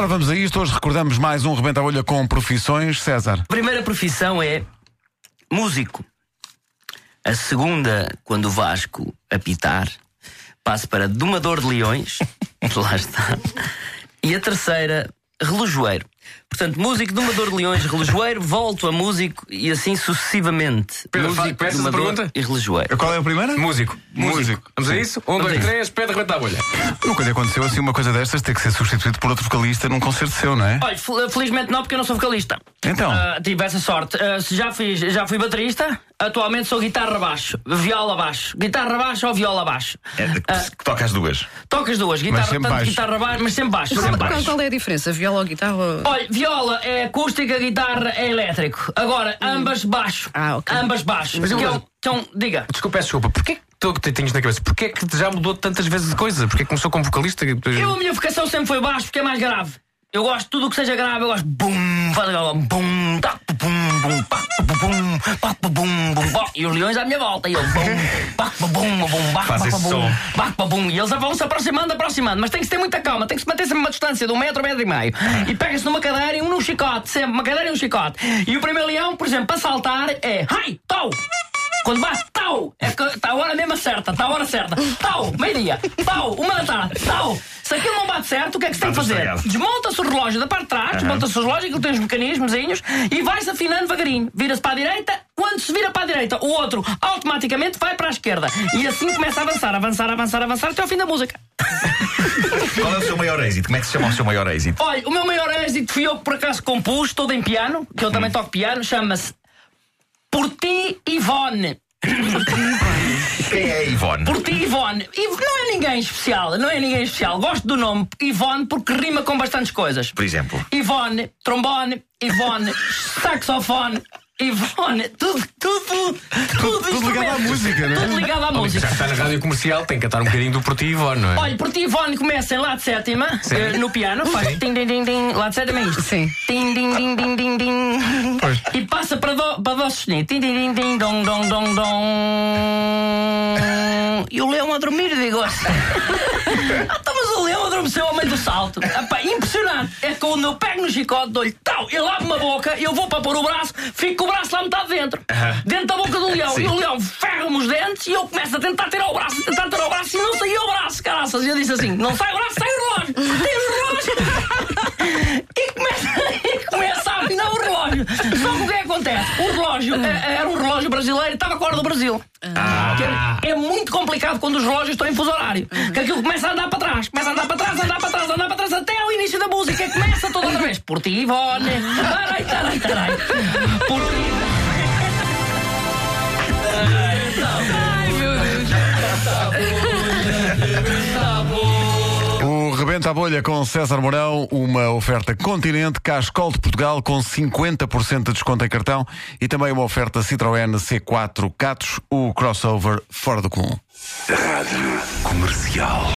Ora, vamos a isto. Hoje recordamos mais um Rebenta a Bolha com profissões. César. A primeira profissão é músico. A segunda, quando o Vasco apitar, passo para domador de leões. Lá está. E a terceira, relojoeiro. Portanto, músico, domador de leões, relojoeiro, volto a músico e assim sucessivamente. Pedro, músico, faz- domador pergunta? e relojoeiro. Qual é a primeira? Músico. Músico. Vamos a isso? Um, Vamos dois, três, pede rebenta a bolha. Nunca lhe aconteceu assim uma coisa destas ter que ser substituído por outro vocalista num concerto seu, não é? Olha, fel- felizmente não, porque eu não sou vocalista. Então. Ah, tive essa sorte. Se já, fiz, já fui baterista, atualmente sou guitarra baixo, viola baixo. Guitarra baixo ou viola baixo. É que toca as duas. Toca as duas, guitarra, tanto baixo. guitarra baixo, mas sempre baixo. Qual, Sempre qual- baixo. qual é a diferença? Viola ou guitarra? Olha, viola é acústica, guitarra é elétrico. Agora, ambas baixo. Ah, ok. Ambas baixo. Mas eu- Que é um- diga. Desculpa, peço desculpa. Porquê que tu que tens na cabeça? Porquê que já mudou tantas vezes de coisa? Porquê que começou como vocalista? e depois- Eu, a minha vocação sempre foi baixo porque é mais grave. Eu gosto de tudo o que seja grave, eu gosto bum, faz aquela bum, tá, bum, bum, pá, bum, pá, bum, bum, pá. E os leões à minha volta, e eu bum, pá, bum, bum, pá, bum, som. pá, pá, bum. E eles vão se aproximando, aproximando, mas tem que ter muita calma, tem que se manter sempre uma distância de um metro, metro e meio. E pega-se numa cadeira e um num chicote, sempre, uma cadeira e um chicote. E o primeiro leão, por exemplo, para saltar é, ai, tau! Quando bate, tau! É que mesmo certa, está a hora certa. Tau! Meio-dia. Tau! Uma da tarde. Tau! Se aquilo não bate certo, o que é que se tem que fazer? Desmonta-se o relógio da parte de trás, desmonta-se o relógio, aquilo tem os mecanismozinhos, e vai-se afinando devagarinho. Vira-se para a direita, quando se vira para a direita, o outro automaticamente vai para a esquerda. E assim começa a avançar, avançar, avançar, avançar até ao fim da música. Qual é o seu maior êxito? Como é que se chama o seu maior êxito? Olha, o meu maior êxito fui eu que por acaso compus, todo em piano, que eu também toco piano, chama-se Por Ti Ivone. Quem é Ivone? Por ti, Ivone. Iv- Não é ninguém especial, não é ninguém especial. Gosto do nome Ivone porque rima com bastantes coisas. Por exemplo. Ivone, trombone, Ivone, saxofone, Ivone, tudo, tudo, tudo, tudo ligado à música, não é? Tudo ligado à música. Já que está na rádio comercial, tem que cantar um bocadinho do Porto Ivone, não é? Olha, por ti, Ivone, começa em Lá de sétima, eh, no piano, faz tim, tim, tim, tim, Lá de sétima é isto. Sim. Tim, tim, tim, tim, tim, tim. E passa para Dó, para dó sustenido. Tim, tim, tim, tim, dom, dom, dom, dom. E o leão a dormir, digo. mas o leão adormeceu ao meio do salto. Epá, impressionante. É que quando eu pego no chicote, dou-lhe tal, ele abre-me a boca, eu vou para pôr o braço, fico com o braço lá metade dentro. Dentro da boca do leão. E o leão ferra-me os dentes e eu começo a tentar tirar o braço, tentar tirar o braço e não saiu o braço, caraças. E eu disse assim: não sai o braço, sai o relógio. Tem o relógio. e, começa, e começa a afinar o relógio. Acontece? O relógio eh, era um relógio brasileiro, estava com a hora do Brasil. Que é, é muito complicado quando os relógios estão em fuso horário. Que aquilo começa a andar para trás, começa a andar para trás, andar para trás, andar para trás, até ao início da música. Começa toda outra vez. Por ti, Ivone. Tarai, tarai, tarai. Por ti. O Rebenta a Bolha com César Mourão, uma oferta Continente, Cascol de Portugal com 50% de desconto em cartão e também uma oferta Citroën C4 Catos, o crossover fora do comum. Rádio Comercial.